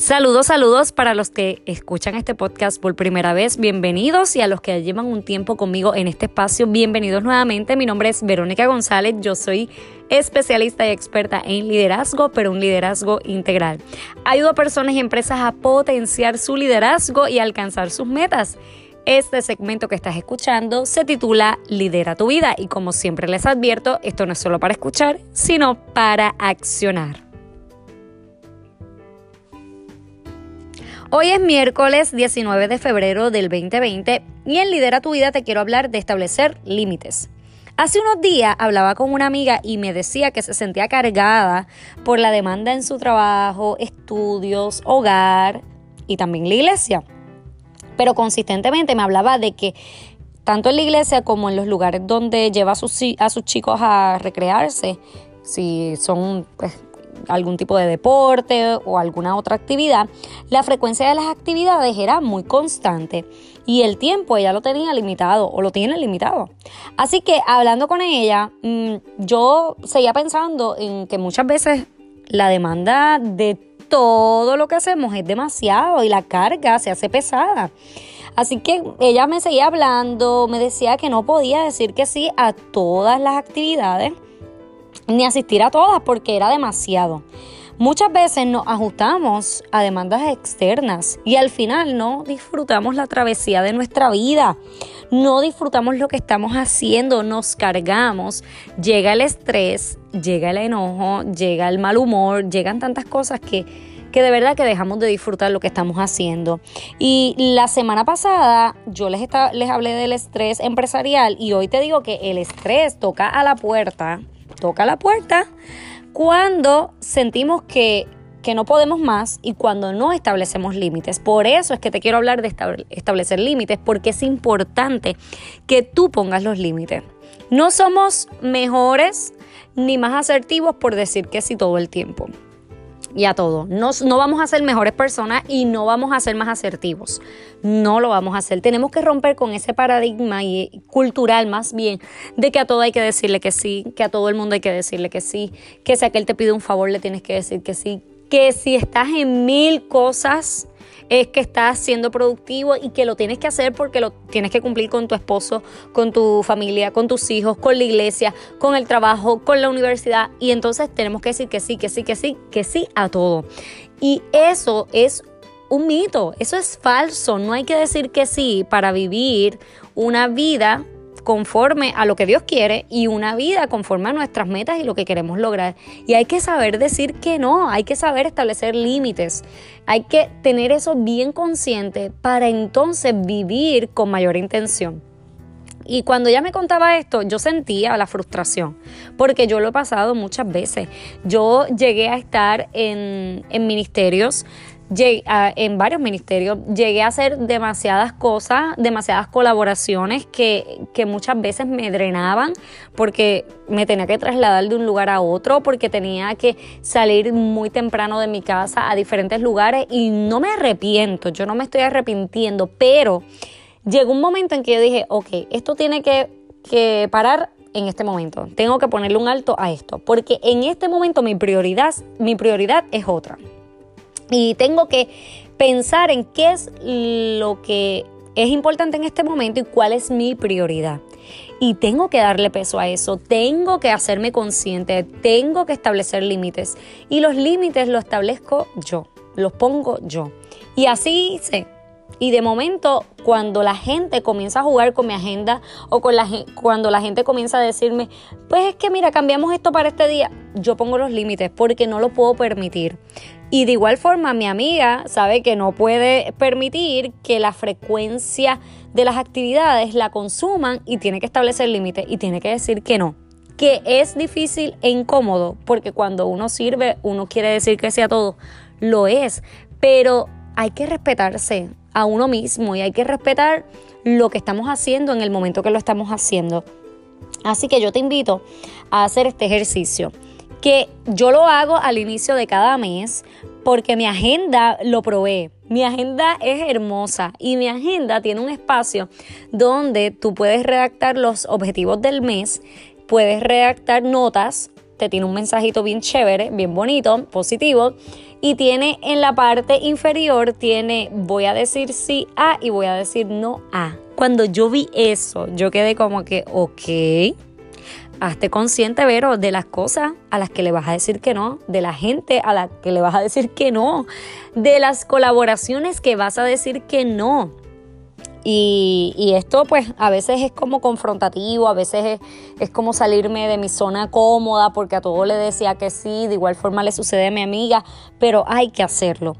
Saludos, saludos para los que escuchan este podcast por primera vez, bienvenidos y a los que llevan un tiempo conmigo en este espacio, bienvenidos nuevamente. Mi nombre es Verónica González, yo soy especialista y experta en liderazgo, pero un liderazgo integral. Ayudo a personas y empresas a potenciar su liderazgo y alcanzar sus metas. Este segmento que estás escuchando se titula Lidera tu vida y como siempre les advierto, esto no es solo para escuchar, sino para accionar. Hoy es miércoles 19 de febrero del 2020 y en Lidera tu vida te quiero hablar de establecer límites. Hace unos días hablaba con una amiga y me decía que se sentía cargada por la demanda en su trabajo, estudios, hogar y también la iglesia. Pero consistentemente me hablaba de que tanto en la iglesia como en los lugares donde lleva a sus, chicos a recrearse, si son pues, algún tipo de deporte o alguna otra actividad, la frecuencia de las actividades era muy constante y el tiempo ella lo tenía limitado o lo tiene limitado. Así que hablando con ella, mm, yo seguía pensando en que muchas veces la demanda de todo lo que hacemos es demasiado y la carga se hace pesada. Así que ella me seguía hablando, me decía que no podía decir que sí a todas las actividades ni asistir a todas porque era demasiado. Muchas veces nos ajustamos a demandas externas y al final no disfrutamos la travesía de nuestra vida, no disfrutamos lo que estamos haciendo, nos cargamos, llega el estrés, llega el enojo, llega el mal humor, llegan tantas cosas que, que de verdad que dejamos de disfrutar lo que estamos haciendo. Y la semana pasada yo les, les hablé del estrés empresarial y hoy te digo que el estrés toca a la puerta toca la puerta cuando sentimos que, no podemos más y cuando no establecemos límites. Por eso es que te quiero hablar de establecer límites, porque es importante que tú pongas los límites. No somos mejores ni más asertivos por decir que sí todo el tiempo y a todo. No, no, vamos a ser mejores personas y no vamos a ser más asertivos. No lo vamos a hacer. Tenemos que romper con ese paradigma y, cultural más bien de que a todo hay que decirle que sí, que a todo el mundo hay que decirle que sí, que si aquel te pide un favor le tienes que decir que sí, que si estás en mil cosas es que estás siendo productivo y que lo tienes que hacer porque lo tienes que cumplir con tu esposo, con tu familia, con tus hijos, con la iglesia, con el trabajo, con la universidad. Y entonces tenemos que decir que sí, que sí, que sí, que sí a todo. Y eso es un mito, eso es falso. No hay que decir que sí para vivir una vida conforme a lo que Dios quiere y una vida conforme a nuestras metas y lo que queremos lograr. Y hay que saber decir que no, hay que saber establecer límites, hay que tener eso bien consciente para entonces vivir con mayor intención. Y cuando ella me contaba esto, yo sentía la frustración, porque yo lo he pasado muchas veces. Yo llegué a estar en, en ministerios en varios ministerios, llegué a hacer demasiadas cosas, demasiadas colaboraciones que, que, muchas veces me drenaban porque me tenía que trasladar de un lugar a otro, porque tenía que salir muy temprano de mi casa a diferentes lugares y no me arrepiento, yo no me estoy arrepintiendo, pero llegó un momento en que yo dije, ok, esto tiene que, que parar en este momento. Tengo que ponerle un alto a esto, porque en este momento mi prioridad, mi prioridad es otra. Y tengo que pensar en qué es lo que es importante en este momento y cuál es mi prioridad. Y tengo que darle peso a eso, tengo que hacerme consciente, tengo que establecer límites. Y los límites los establezco yo, los pongo yo. Y así hice. Y de momento, cuando la gente comienza a jugar con mi agenda o con cuando la gente comienza a decirme, pues es que mira, cambiamos esto para este día, yo pongo los límites porque no lo puedo permitir. Y de igual forma, mi amiga sabe que no puede permitir que la frecuencia de las actividades la consuman y tiene que establecer límites y tiene que decir que no. Que es difícil e incómodo, porque cuando uno sirve, uno quiere decir que sea todo. Lo es, pero hay que respetarse a uno mismo y hay que respetar lo que estamos haciendo en el momento que lo estamos haciendo. Así que yo te invito a hacer este ejercicio que yo lo hago al inicio de cada mes porque mi agenda lo provee. Mi agenda es hermosa y mi agenda tiene un espacio donde tú puedes redactar los objetivos del mes, puedes redactar notas, te tiene un mensajito bien chévere, bien bonito, positivo y tiene en la parte inferior, tiene voy a decir sí a y voy a decir no a. Cuando yo vi eso, yo quedé como que, ok, hazte consciente, Vero, de las cosas a las que le vas a decir que no, de la gente a la que le vas a decir que no, de las colaboraciones que vas a decir que no. Y, esto pues a veces es como confrontativo, a veces es, es, como salirme de mi zona cómoda porque a todo le decía que sí, de igual forma le sucede a mi amiga, pero hay que hacerlo.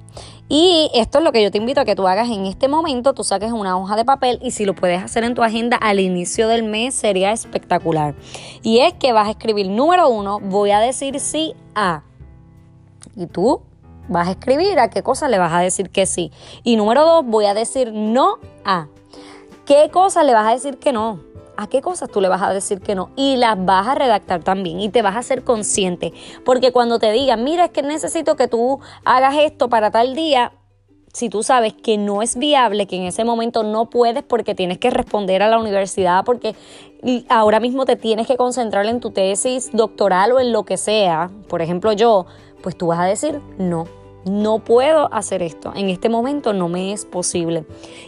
Y esto es lo que yo te invito a que tú hagas en este momento, tú saques una hoja de papel y si lo puedes hacer en tu agenda al inicio del mes sería espectacular. Y es que vas a escribir número uno, voy a decir sí a. Y tú vas a escribir a qué cosa le vas a decir que sí. Y número dos, voy a decir no a. ¿Qué cosas le vas a decir que no? ¿A qué cosas tú le vas a decir que no? Y las vas a redactar también y te vas a hacer consciente. Porque cuando te digan, mira, es que necesito que tú hagas esto para tal día, si tú sabes que no es viable, que en ese momento no puedes porque tienes que responder a la universidad, porque ahora mismo te tienes que concentrar en tu tesis doctoral o en lo que sea, por ejemplo yo, pues tú vas a decir no no puedo hacer esto, en este momento no me es posible.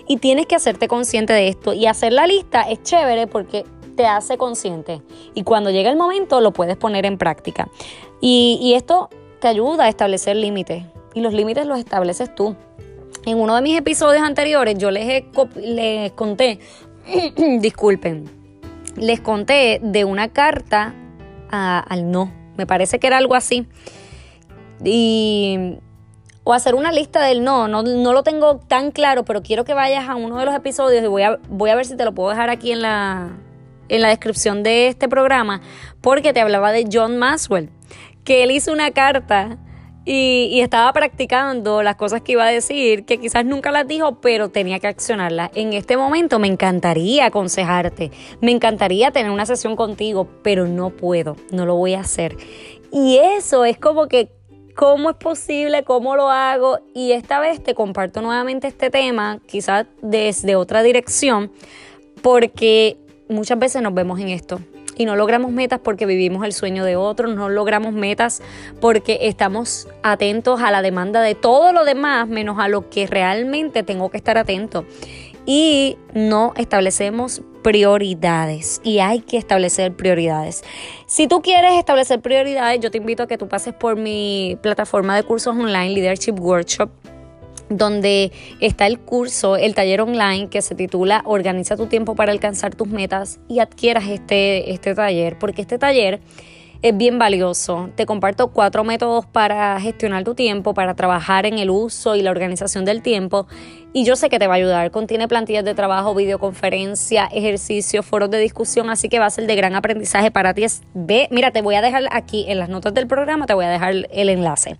Y tienes que hacerte consciente de esto y hacer la lista es chévere porque te hace consciente y cuando llega el momento lo puedes poner en práctica. Y, esto te ayuda a establecer límites y los límites los estableces tú. En uno de mis episodios anteriores yo les, les conté, disculpen, les conté de una carta al no. Me parece que era algo así. Y o hacer una lista del no, no, no lo tengo tan claro, pero quiero que vayas a uno de los episodios y voy a, voy a ver si te lo puedo dejar aquí en la, en la descripción de este programa, porque te hablaba de John Maxwell, que él hizo una carta y, y, estaba practicando las cosas que iba a decir, que quizás nunca las dijo, pero tenía que accionarlas. En este momento me encantaría aconsejarte, me encantaría tener una sesión contigo, pero no puedo, no lo voy a hacer. Y eso es como que cómo es posible, cómo lo hago y esta vez te comparto nuevamente este tema, quizás desde otra dirección, porque muchas veces nos vemos en esto y no logramos metas porque vivimos el sueño de otros, no logramos metas porque estamos atentos a la demanda de todo lo demás menos a lo que realmente tengo que estar atento y no establecemos prioridades y hay que establecer prioridades. Si tú quieres establecer prioridades, yo te invito a que tú pases por mi plataforma de cursos online Leadership Workshop donde está el curso, el taller online que se titula Organiza tu tiempo para alcanzar tus metas y adquieras este, este taller, porque este taller es bien valioso. Te comparto cuatro métodos para gestionar tu tiempo, para trabajar en el uso y la organización del tiempo. Y yo sé que te va a ayudar. Contiene plantillas de trabajo, videoconferencia, ejercicio, foros de discusión, así que va a ser de gran aprendizaje para ti. Ve, mira, te voy a dejar aquí en las notas del programa, te voy a dejar el enlace.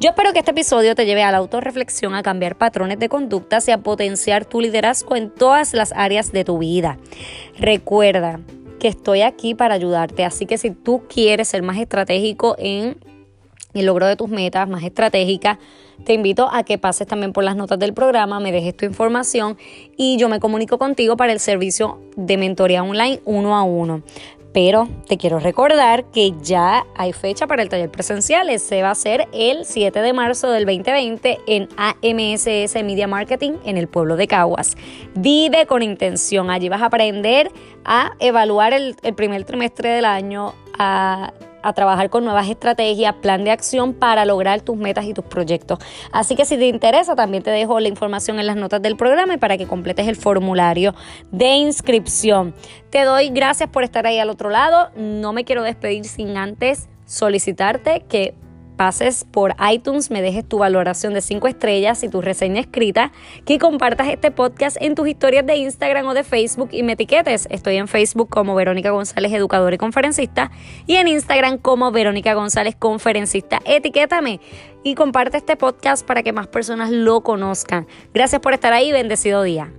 Yo espero que este episodio te lleve a la autorreflexión, a cambiar patrones de conductas y a potenciar tu liderazgo en todas las áreas de tu vida. Recuerda, que estoy aquí para ayudarte. Así que si tú quieres ser más estratégico en el logro de tus metas, más estratégica, te invito a que pases también por las notas del programa, me dejes tu información y yo me comunico contigo para el servicio de mentoría online uno a uno. Pero te quiero recordar que ya hay fecha para el taller presencial. Ese va a ser el 7 de marzo del 2020 en AMSS Media Marketing en el pueblo de Caguas. Vive con intención. Allí vas a aprender a evaluar el, primer trimestre del año, a a trabajar con nuevas estrategias, plan de acción para lograr tus metas y tus proyectos. Así que si te interesa, también te dejo la información en las notas del programa y para que completes el formulario de inscripción. Te doy gracias por estar ahí al otro lado. No me quiero despedir sin antes solicitarte que pases por iTunes, me dejes tu valoración de 5 estrellas y tu reseña escrita, que compartas este podcast en tus historias de Instagram o de Facebook y me etiquetes. Estoy en Facebook como Verónica González, educadora y conferencista, y en Instagram como Verónica González, conferencista. Etiquétame y comparte este podcast para que más personas lo conozcan. Gracias por estar ahí, bendecido día.